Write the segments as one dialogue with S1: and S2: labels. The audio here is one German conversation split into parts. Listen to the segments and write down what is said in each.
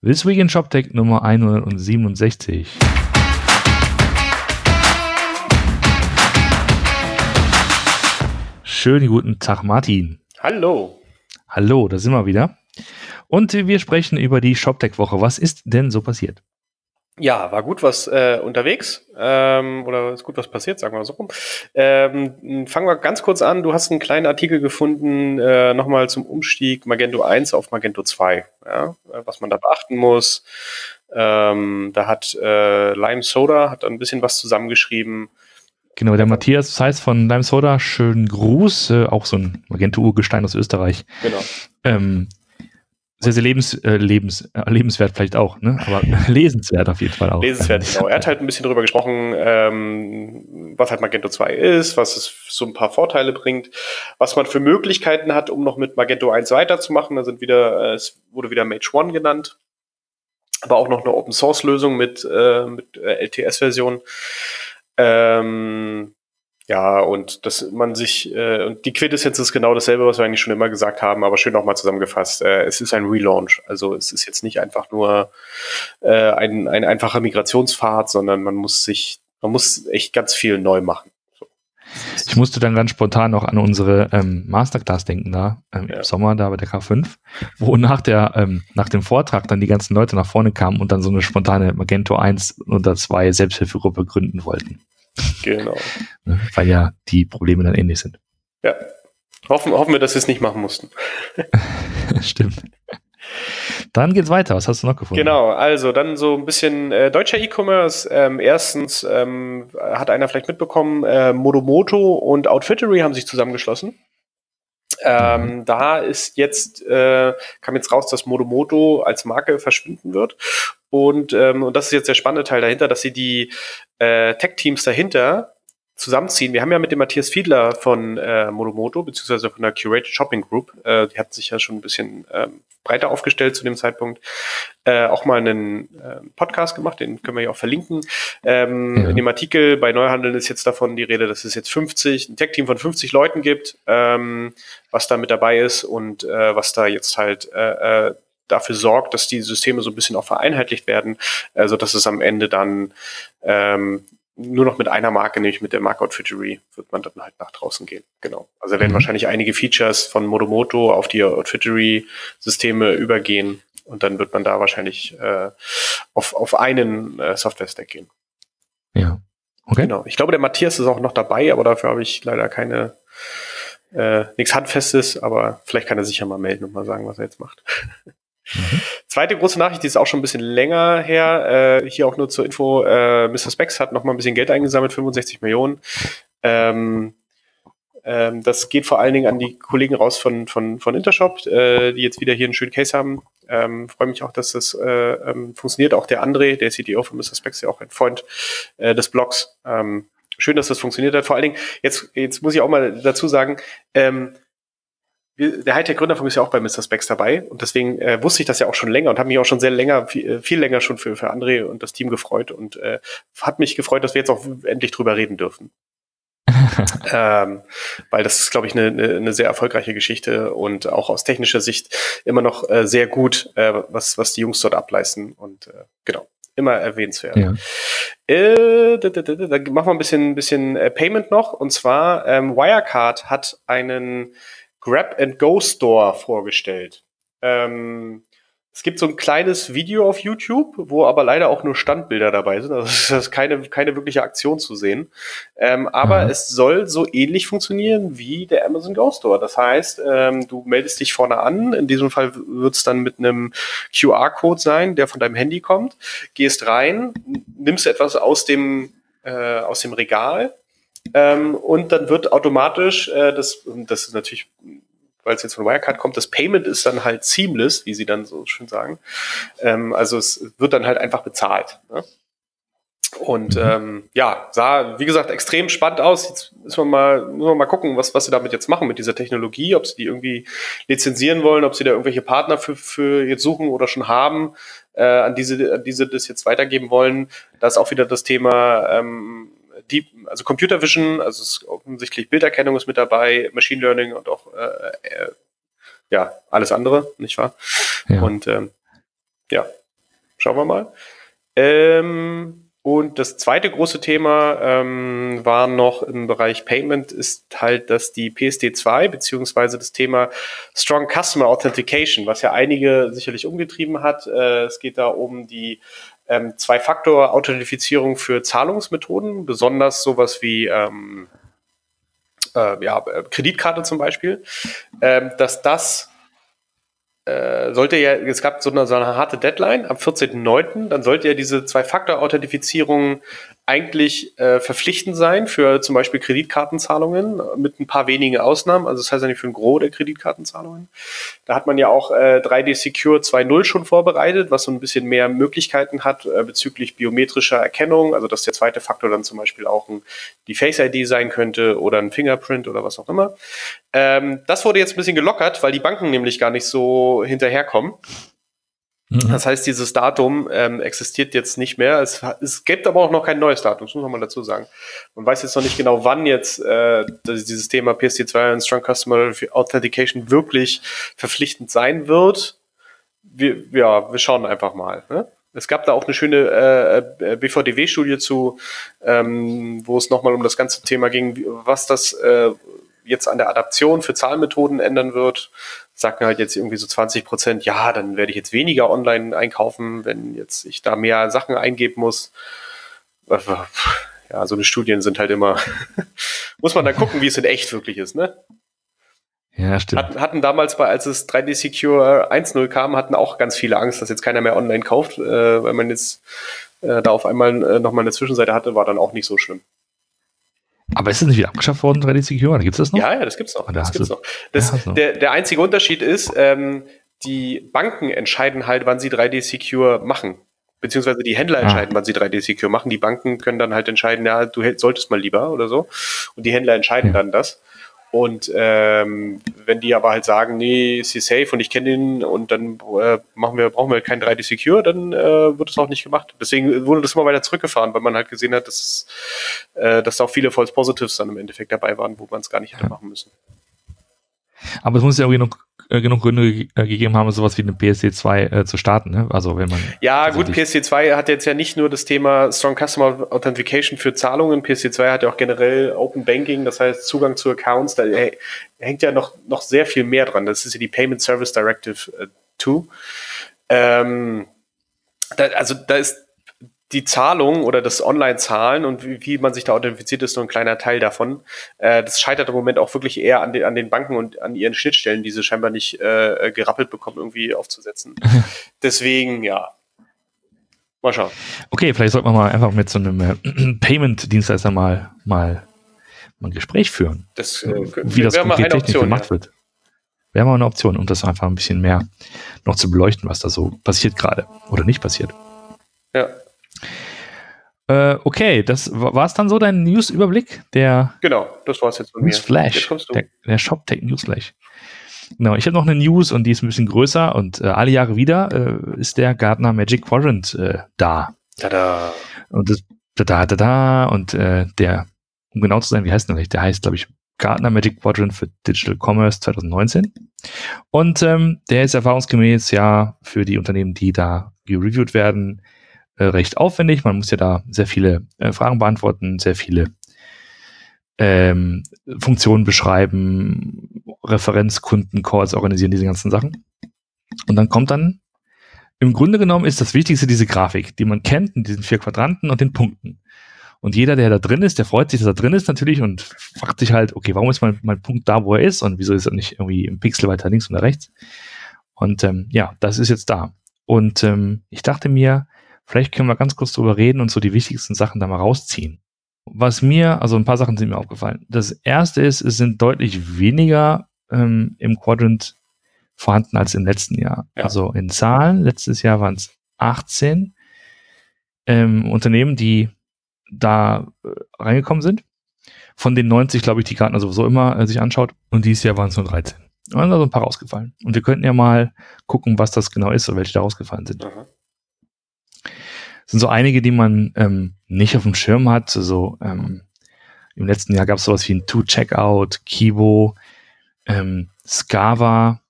S1: This Week in ShopTech Nummer 167. Schönen guten Tag, Martin.
S2: Hallo.
S1: Hallo, da sind wir wieder. Und wir sprechen über die ShopTech-Woche. Was ist denn so passiert?
S2: Ja, war gut was äh, unterwegs ähm, oder ist gut was passiert, sagen wir mal so rum. Ähm, fangen wir ganz kurz an. Du hast einen kleinen Artikel gefunden, äh, nochmal zum Umstieg Magento 1 auf Magento 2, ja? Äh, was man da beachten muss. Ähm, da hat äh, Lime Soda hat ein bisschen was zusammengeschrieben.
S1: Genau, der Matthias Zeiss von Lime Soda, schönen Gruß, äh, auch so ein Magento-Urgestein aus Österreich.
S2: Genau.
S1: Ähm, sehr, sehr lebens, äh, lebens, äh, lebenswert vielleicht auch, ne? aber lesenswert auf jeden Fall auch.
S2: Lesenswert, genau. Er hat halt ein bisschen darüber gesprochen, ähm, was halt Magento 2 ist, was es so ein paar Vorteile bringt, was man für Möglichkeiten hat, um noch mit Magento 1 weiterzumachen. Da sind wieder, äh, es wurde wieder Mage One genannt, aber auch noch eine Open Source Lösung mit, äh, mit äh, LTS-Version. Ähm, ja, und dass man sich, äh, und die Quintessenz ist genau dasselbe, was wir eigentlich schon immer gesagt haben, aber schön nochmal zusammengefasst. Äh, es ist ein Relaunch. Also es ist jetzt nicht einfach nur äh, ein, ein einfacher Migrationspfad, sondern man muss sich, man muss echt ganz viel neu machen.
S1: Ich musste dann ganz spontan auch an unsere ähm, Masterclass denken da ähm, ja. im Sommer da bei der K5, wo nach der ähm, nach dem Vortrag dann die ganzen Leute nach vorne kamen und dann so eine spontane Magento 1 oder 2 Selbsthilfegruppe gründen wollten.
S2: Genau.
S1: Weil ja die Probleme dann ähnlich sind.
S2: Ja. Hoffen, hoffen wir, dass wir es nicht machen mussten.
S1: Stimmt. Dann geht's weiter. Was hast du noch gefunden?
S2: Genau, also dann so ein bisschen äh, deutscher E-Commerce. Ähm, erstens ähm, hat einer vielleicht mitbekommen, äh, Modomoto und Outfittery haben sich zusammengeschlossen. Ähm, mhm. Da ist jetzt, äh, kam jetzt raus, dass Modomoto als Marke verschwinden wird. Und, ähm, und das ist jetzt der spannende Teil dahinter, dass sie die äh, Tech-Teams dahinter zusammenziehen. Wir haben ja mit dem Matthias Fiedler von äh, Modomoto, beziehungsweise von der Curated Shopping Group, äh, die hat sich ja schon ein bisschen ähm, breiter aufgestellt zu dem Zeitpunkt, äh, auch mal einen äh, Podcast gemacht, den können wir ja auch verlinken. Ähm, ja. In dem Artikel bei Neuhandeln ist jetzt davon die Rede, dass es jetzt 50, ein Tech-Team von 50 Leuten gibt, ähm, was da mit dabei ist und äh, was da jetzt halt äh, äh, dafür sorgt, dass die Systeme so ein bisschen auch vereinheitlicht werden, also dass es am Ende dann ähm, nur noch mit einer Marke, nämlich mit der Marke Outfittery, wird man dann halt nach draußen gehen. Genau. Also werden mhm. wahrscheinlich einige Features von Modomoto auf die Outfittery-Systeme übergehen und dann wird man da wahrscheinlich äh, auf, auf einen äh, Software-Stack gehen.
S1: Ja.
S2: Okay. Genau. Ich glaube, der Matthias ist auch noch dabei, aber dafür habe ich leider keine äh, nichts Handfestes, aber vielleicht kann er sich ja mal melden und mal sagen, was er jetzt macht. Mhm. Zweite große Nachricht, die ist auch schon ein bisschen länger her. Äh, hier auch nur zur Info, äh, Mr. Specs hat noch mal ein bisschen Geld eingesammelt, 65 Millionen. Ähm, ähm, das geht vor allen Dingen an die Kollegen raus von, von, von Intershop, äh, die jetzt wieder hier einen schönen Case haben. Ähm, Freue mich auch, dass das äh, ähm, funktioniert. Auch der André, der CTO von Mr. Specs, ja auch ein Freund äh, des Blogs. Ähm, schön, dass das funktioniert hat. Vor allen Dingen, jetzt, jetzt muss ich auch mal dazu sagen, der Hightech-Gründerfunk ist ja auch bei Mr. Specs dabei und deswegen äh, wusste ich das ja auch schon länger und habe mich auch schon sehr länger, viel, äh, viel, länger schon für, für André und das Team gefreut und äh, hat mich gefreut, dass wir jetzt auch endlich drüber reden dürfen. ähm, weil das ist, glaube ich, eine, eine, eine sehr erfolgreiche Geschichte und auch aus technischer Sicht immer noch äh, sehr gut, äh, was, was die Jungs dort ableisten und äh, genau, immer erwähnenswert. Ja. Äh, da, da, da, da machen wir ein bisschen, bisschen äh, Payment noch und zwar ähm, Wirecard hat einen Grab-and-Go-Store vorgestellt. Ähm, es gibt so ein kleines Video auf YouTube, wo aber leider auch nur Standbilder dabei sind. Also es ist keine, keine wirkliche Aktion zu sehen. Ähm, aber mhm. es soll so ähnlich funktionieren wie der Amazon Go Store. Das heißt, ähm, du meldest dich vorne an. In diesem Fall wird es dann mit einem QR-Code sein, der von deinem Handy kommt. Gehst rein, nimmst etwas aus dem, äh, aus dem Regal, ähm, und dann wird automatisch, äh, das, das ist natürlich, weil es jetzt von Wirecard kommt, das Payment ist dann halt seamless, wie sie dann so schön sagen. Ähm, also es wird dann halt einfach bezahlt. Ne? Und mhm. ähm, ja, sah, wie gesagt, extrem spannend aus. Jetzt müssen wir mal, müssen wir mal gucken, was, was sie damit jetzt machen mit dieser Technologie, ob sie die irgendwie lizenzieren wollen, ob sie da irgendwelche Partner für, für jetzt suchen oder schon haben, äh, an diese, an diese das jetzt weitergeben wollen. Da ist auch wieder das Thema ähm, Deep, also Computer Vision, also es ist offensichtlich Bilderkennung ist mit dabei, Machine Learning und auch äh, äh, ja alles andere, nicht wahr? Ja. Und ähm, ja, Schauen wir mal. Ähm, und das zweite große Thema ähm, war noch im Bereich Payment, ist halt, dass die PSD2 beziehungsweise das Thema Strong Customer Authentication, was ja einige sicherlich umgetrieben hat. Äh, es geht da um die ähm, Zwei-Faktor-Authentifizierung für Zahlungsmethoden, besonders sowas wie ähm, äh, ja, Kreditkarte zum Beispiel, ähm, dass das äh, sollte ja, es gab so eine, so eine harte Deadline am 14.09., dann sollte ja diese Zwei-Faktor-Authentifizierung eigentlich äh, verpflichtend sein für zum Beispiel Kreditkartenzahlungen mit ein paar wenigen Ausnahmen. Also das heißt nicht für ein Gros der Kreditkartenzahlungen. Da hat man ja auch äh, 3D Secure 2.0 schon vorbereitet, was so ein bisschen mehr Möglichkeiten hat äh, bezüglich biometrischer Erkennung. Also dass der zweite Faktor dann zum Beispiel auch ein, die Face ID sein könnte oder ein Fingerprint oder was auch immer. Ähm, das wurde jetzt ein bisschen gelockert, weil die Banken nämlich gar nicht so hinterherkommen. Mhm. Das heißt, dieses Datum ähm, existiert jetzt nicht mehr. Es, es gibt aber auch noch kein neues Datum, das muss man mal dazu sagen. Man weiß jetzt noch nicht genau, wann jetzt äh, dieses Thema PSD2 und Strong Customer Authentication wirklich verpflichtend sein wird. Wir, ja, wir schauen einfach mal. Ne? Es gab da auch eine schöne äh, BVDW-Studie zu, ähm, wo es nochmal um das ganze Thema ging, was das äh, jetzt an der Adaption für Zahlmethoden ändern wird sagt mir halt jetzt irgendwie so 20 Prozent, ja, dann werde ich jetzt weniger online einkaufen, wenn jetzt ich da mehr Sachen eingeben muss. Ja, so eine Studien sind halt immer, muss man dann gucken, wie es in echt wirklich ist, ne?
S1: Ja, stimmt.
S2: Hatten, hatten damals bei, als es 3D Secure 1.0 kam, hatten auch ganz viele Angst, dass jetzt keiner mehr online kauft, äh, weil man jetzt äh, da auf einmal äh, nochmal eine Zwischenseite hatte, war dann auch nicht so schlimm.
S1: Aber ist das nicht wieder abgeschafft worden, 3D Secure? Gibt es das noch?
S2: Ja, ja, das gibt's noch. Das gibt's noch. Das, ja, der, der einzige Unterschied ist, ähm, die Banken entscheiden halt, wann sie 3D Secure machen. Beziehungsweise die Händler ah. entscheiden, ah. wann sie 3D Secure machen. Die Banken können dann halt entscheiden, ja, du solltest mal lieber oder so. Und die Händler entscheiden ja. dann das. Und ähm, wenn die aber halt sagen, nee, ist hier safe und ich kenne ihn und dann äh, machen wir, brauchen wir kein 3D Secure, dann äh, wird es auch nicht gemacht. Deswegen wurde das immer weiter zurückgefahren, weil man halt gesehen hat, dass, äh, dass da auch viele False Positives dann im Endeffekt dabei waren, wo man es gar nicht hätte machen müssen.
S1: Aber es muss ja irgendwie noch äh, genug Gründe äh, gegeben haben, sowas wie eine PSD 2 äh, zu starten. Ne? Also wenn man
S2: ja gut, PSD 2 hat jetzt ja nicht nur das Thema Strong Customer Authentication für Zahlungen. PSD 2 hat ja auch generell Open Banking, das heißt Zugang zu Accounts. Da hängt ja noch noch sehr viel mehr dran. Das ist ja die Payment Service Directive äh, 2. Ähm, da, also da ist die Zahlung oder das Online-Zahlen und wie, wie, man sich da authentifiziert, ist nur ein kleiner Teil davon. Äh, das scheitert im Moment auch wirklich eher an den, an den Banken und an ihren Schnittstellen, die sie scheinbar nicht äh, gerappelt bekommen, irgendwie aufzusetzen. Deswegen, ja.
S1: Mal schauen. Okay, vielleicht sollte man mal einfach mit so einem äh, Payment-Dienstleister mal, mal, mal ein Gespräch führen.
S2: Das, äh,
S1: wie das konkret technisch Option, gemacht ja. wird. Wäre mal eine Option, um das einfach ein bisschen mehr noch zu beleuchten, was da so passiert gerade oder nicht passiert.
S2: Ja,
S1: äh, okay, das war es dann so dein News-Überblick? Der
S2: genau, das war es jetzt
S1: von mir. Flash, der, der ShopTech Newsflash. Genau, ich habe noch eine News und die ist ein bisschen größer und äh, alle Jahre wieder äh, ist der Gartner Magic Quadrant äh, da.
S2: Tada.
S1: Und das, da, da, da, und äh, der, um genau zu sein, wie heißt der eigentlich? Der heißt, glaube ich, Gartner Magic Quadrant für Digital Commerce 2019. Und ähm, der ist erfahrungsgemäß ja für die Unternehmen, die da gereviewt werden, äh, recht aufwendig. Man muss ja da sehr viele äh, Fragen beantworten, sehr viele ähm, Funktionen beschreiben, Referenzkunden-Calls organisieren, diese ganzen Sachen. Und dann kommt dann, im Grunde genommen ist das Wichtigste diese Grafik, die man kennt in diesen vier Quadranten und den Punkten. Und jeder, der da drin ist, der freut sich, dass er drin ist natürlich und fragt sich halt, okay, warum ist mein, mein Punkt da, wo er ist und wieso ist er nicht irgendwie im Pixel weiter links oder rechts? Und ähm, ja, das ist jetzt da. Und ähm, ich dachte mir, Vielleicht können wir ganz kurz drüber reden und so die wichtigsten Sachen da mal rausziehen. Was mir, also ein paar Sachen sind mir aufgefallen. Das erste ist, es sind deutlich weniger ähm, im Quadrant vorhanden als im letzten Jahr. Ja. Also in Zahlen, letztes Jahr waren es 18 ähm, Unternehmen, die da äh, reingekommen sind. Von den 90, glaube ich, die Gartner sowieso immer äh, sich anschaut. Und dieses Jahr waren es nur 13. Da sind also ein paar rausgefallen. Und wir könnten ja mal gucken, was das genau ist oder welche da rausgefallen sind. Aha sind so einige, die man ähm, nicht auf dem Schirm hat. So ähm, im letzten Jahr gab es sowas wie ein Two-Checkout, Kibo, ähm, Scava,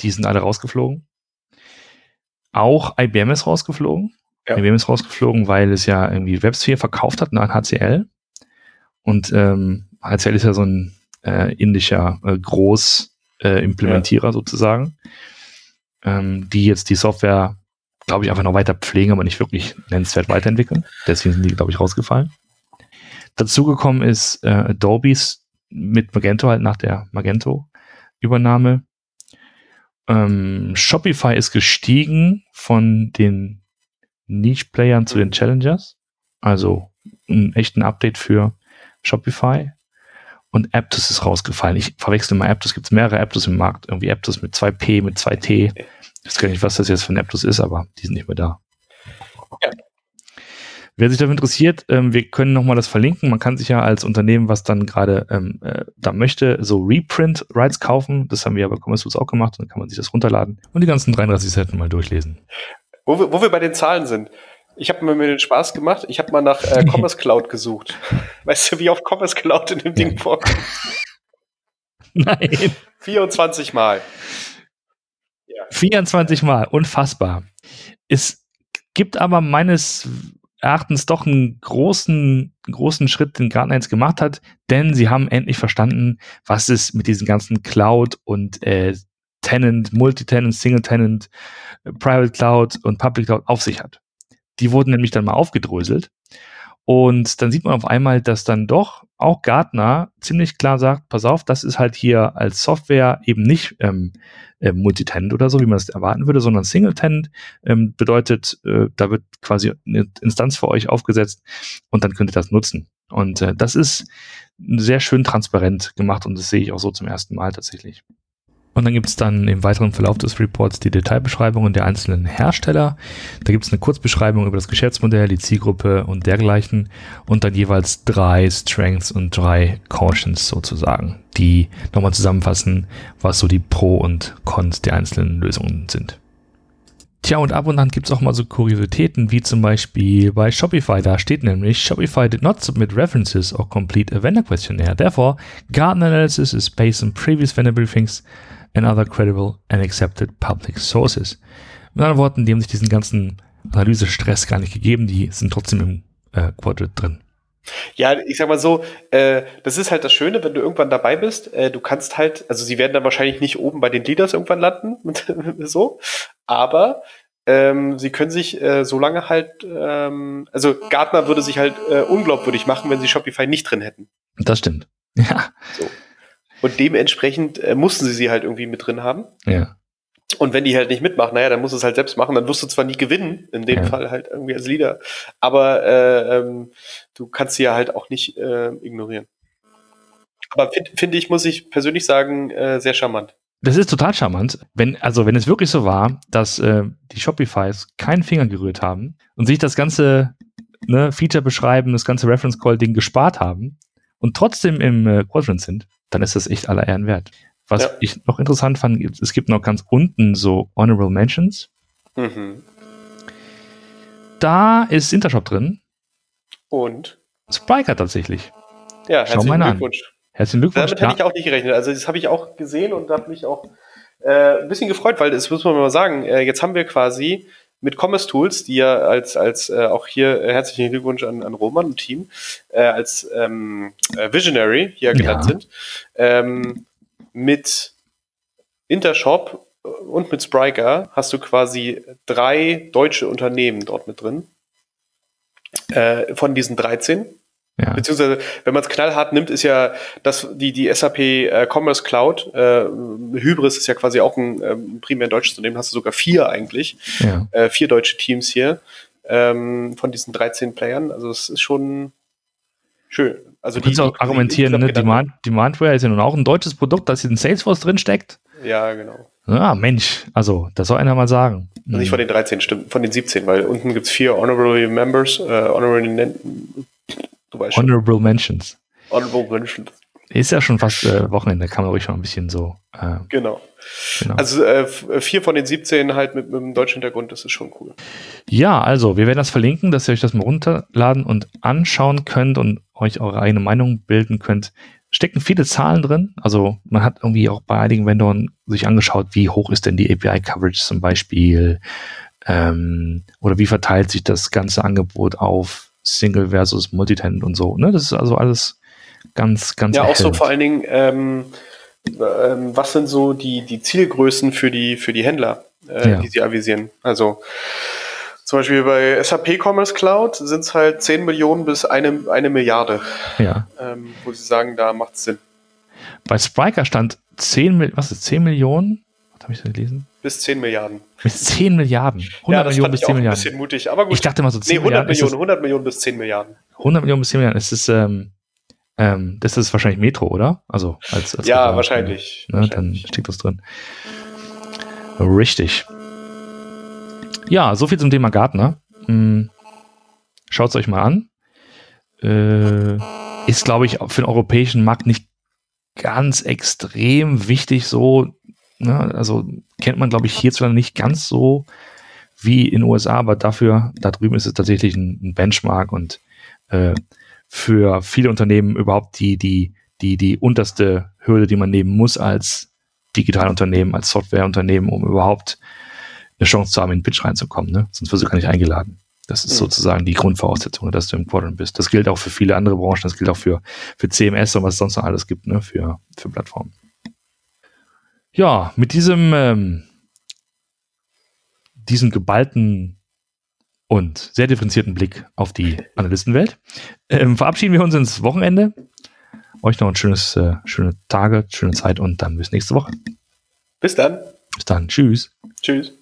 S1: die sind alle rausgeflogen. auch IBM ist rausgeflogen. Ja. IBM ist rausgeflogen, weil es ja irgendwie WebSphere verkauft hat an HCL. Und ähm, HCL ist ja so ein äh, indischer äh, Großimplementierer äh, ja. sozusagen, ähm, die jetzt die Software, glaube ich, einfach noch weiter pflegen, aber nicht wirklich nennenswert weiterentwickeln. Deswegen sind die, glaube ich, rausgefallen. Dazugekommen ist äh, Adobe's mit Magento halt nach der Magento-Übernahme. Ähm, Shopify ist gestiegen von den Niche-Playern zu den Challengers. Also ein echten Update für Shopify. Und Aptos ist rausgefallen. Ich verwechsel mal Aptos. Gibt mehrere Aptos im Markt. Irgendwie Aptos mit 2P, mit 2T. Ich weiß gar nicht, was das jetzt für ein Aptos ist, aber die sind nicht mehr da. Ja. Wer sich dafür interessiert, ähm, wir können nochmal das verlinken. Man kann sich ja als Unternehmen, was dann gerade ähm, äh, da möchte, so Reprint-Rights kaufen. Das haben wir aber Commerce auch gemacht. Dann kann man sich das runterladen und die ganzen 33 Seiten mal durchlesen.
S2: Wo wir, wo wir bei den Zahlen sind. Ich habe mir den Spaß gemacht. Ich habe mal nach äh, Commerce Cloud gesucht. Weißt du, wie oft Commerce Cloud in dem Ding vorkommt?
S1: Nein.
S2: 24 Mal.
S1: Ja. 24 Mal, unfassbar. Es gibt aber meines Erachtens doch einen großen, großen Schritt, den Gartner jetzt gemacht hat, denn sie haben endlich verstanden, was es mit diesen ganzen Cloud und äh, Tenant, Multi-Tenant, Single-Tenant, Private Cloud und Public Cloud auf sich hat. Die wurden nämlich dann mal aufgedröselt. Und dann sieht man auf einmal, dass dann doch auch Gartner ziemlich klar sagt, pass auf, das ist halt hier als Software eben nicht ähm, äh, Multitenant oder so, wie man es erwarten würde, sondern Single-Tenant ähm, bedeutet, äh, da wird quasi eine Instanz für euch aufgesetzt und dann könnt ihr das nutzen. Und äh, das ist sehr schön transparent gemacht und das sehe ich auch so zum ersten Mal tatsächlich. Und dann gibt es dann im weiteren Verlauf des Reports die Detailbeschreibungen der einzelnen Hersteller. Da gibt es eine Kurzbeschreibung über das Geschäftsmodell, die Zielgruppe und dergleichen. Und dann jeweils drei Strengths und drei Cautions sozusagen, die nochmal zusammenfassen, was so die Pro und Cons der einzelnen Lösungen sind. Tja, und ab und an gibt es auch mal so Kuriositäten, wie zum Beispiel bei Shopify. Da steht nämlich, Shopify did not submit references or complete a vendor questionnaire. Therefore, Gartner analysis is based on previous vendor briefings and other credible and accepted public sources. Mit anderen Worten, die haben sich diesen ganzen Analyse-Stress gar nicht gegeben, die sind trotzdem im äh, Quadrant drin.
S2: Ja, ich sag mal so, äh, das ist halt das Schöne, wenn du irgendwann dabei bist, äh, du kannst halt, also sie werden dann wahrscheinlich nicht oben bei den Leaders irgendwann landen, so, aber ähm, sie können sich äh, so lange halt, ähm, also Gartner würde sich halt äh, unglaubwürdig machen, wenn sie Shopify nicht drin hätten.
S1: Das stimmt. Ja.
S2: So. Und dementsprechend äh, mussten sie sie halt irgendwie mit drin haben.
S1: Ja.
S2: Und wenn die halt nicht mitmachen, naja, dann musst du es halt selbst machen. Dann wirst du zwar nie gewinnen, in dem ja. Fall halt irgendwie als Leader, aber äh, ähm, du kannst sie ja halt auch nicht äh, ignorieren. Aber finde find ich, muss ich persönlich sagen, äh, sehr charmant.
S1: Das ist total charmant. Wenn, also wenn es wirklich so war, dass äh, die Shopifys keinen Finger gerührt haben und sich das ganze ne, Feature beschreiben, das ganze Reference Call Ding gespart haben und trotzdem im äh, Quadrant sind, dann ist das echt aller Ehren wert. Was ja. ich noch interessant fand, es gibt noch ganz unten so Honorable Mentions. Mhm. Da ist Intershop drin.
S2: Und?
S1: Spriker tatsächlich.
S2: Ja, Schau herzlichen Glückwunsch. An.
S1: Herzlichen Glückwunsch.
S2: Damit hätte ich auch nicht gerechnet. Also das habe ich auch gesehen und habe mich auch äh, ein bisschen gefreut, weil das muss man mal sagen, äh, jetzt haben wir quasi mit Commerce Tools, die ja als, als äh, auch hier äh, herzlichen Glückwunsch an, an Roman und Team, äh, als ähm, äh, Visionary hier genannt ja. sind, ähm, mit Intershop und mit Spryker hast du quasi drei deutsche Unternehmen dort mit drin. Äh, von diesen 13. Ja. Beziehungsweise, wenn man es knallhart nimmt, ist ja das, die, die SAP äh, Commerce Cloud, äh, Hybris ist ja quasi auch ein ähm, primär deutsches Unternehmen, hast du sogar vier eigentlich, ja. äh, vier deutsche Teams hier ähm, von diesen 13 Playern. Also es ist schon schön. Also
S1: du kannst auch argumentieren, ne? Demand, Demandware ist ja nun auch ein deutsches Produkt, das in Salesforce drin steckt.
S2: Ja, genau.
S1: Ah, Mensch, also, das soll einer mal sagen.
S2: Also nicht von den 13, stimmt, von den 17, weil unten gibt es vier Honorary Members, äh, Honorary
S1: Du weißt Honorable schon. Mentions.
S2: Honorable Mentions.
S1: Ist ja schon fast äh, Wochenende, kann man ruhig mal ein bisschen so.
S2: Äh, genau. genau. Also äh, vier von den 17 halt mit, mit einem deutschen Hintergrund, das ist schon cool.
S1: Ja, also wir werden das verlinken, dass ihr euch das mal runterladen und anschauen könnt und euch eure eigene Meinung bilden könnt. Stecken viele Zahlen drin. Also man hat irgendwie auch bei einigen Vendoren sich angeschaut, wie hoch ist denn die API-Coverage zum Beispiel Ähm, oder wie verteilt sich das ganze Angebot auf Single versus Multitenant und so. Ne? Das ist also alles ganz, ganz
S2: Ja, auch so vor allen Dingen, ähm, ähm, was sind so die, die Zielgrößen für die, für die Händler, äh, ja. die sie avisieren? Also zum Beispiel bei SAP Commerce Cloud sind es halt 10 Millionen bis eine, eine Milliarde,
S1: ja.
S2: ähm, wo sie sagen, da macht es Sinn.
S1: Bei Spriker stand 10, was ist 10 Millionen? Was habe ich da gelesen?
S2: Bis 10 Milliarden.
S1: Bis 10 Milliarden. 100
S2: ja, das
S1: Millionen
S2: bis
S1: 10 Milliarden.
S2: Ein bisschen mutig, aber gut.
S1: Ich dachte immer so 10
S2: nee, 100
S1: Milliarden.
S2: Millionen, 100 Millionen bis 10 Milliarden.
S1: 100 Millionen bis 10 Milliarden. Es ist, ähm, ähm, das ist wahrscheinlich Metro, oder? Also als, als
S2: ja, wahrscheinlich,
S1: ne, wahrscheinlich. Dann steckt das drin. Richtig. Ja, so viel zum Thema Gartner. Hm. Schaut es euch mal an. Äh, ist, glaube ich, für den europäischen Markt nicht ganz extrem wichtig so. Ne? Also kennt man, glaube ich, hierzulande nicht ganz so wie in den USA, aber dafür, da drüben ist es tatsächlich ein, ein Benchmark und äh, für viele Unternehmen überhaupt die, die, die, die unterste Hürde, die man nehmen muss als Digitalunternehmen, als Softwareunternehmen, um überhaupt eine Chance zu haben, in den Pitch reinzukommen. Ne? Sonst wirst du gar nicht eingeladen. Das ist mhm. sozusagen die Grundvoraussetzung, dass du im Quadrant bist. Das gilt auch für viele andere Branchen, das gilt auch für, für CMS und was es sonst noch alles gibt, ne? für, für Plattformen. Ja, mit diesem, ähm, diesen geballten und sehr differenzierten Blick auf die Analystenwelt ähm, verabschieden wir uns ins Wochenende. Euch noch ein schönes, äh, schöne Tage, schöne Zeit und dann bis nächste Woche.
S2: Bis dann.
S1: Bis dann. Tschüss.
S2: Tschüss.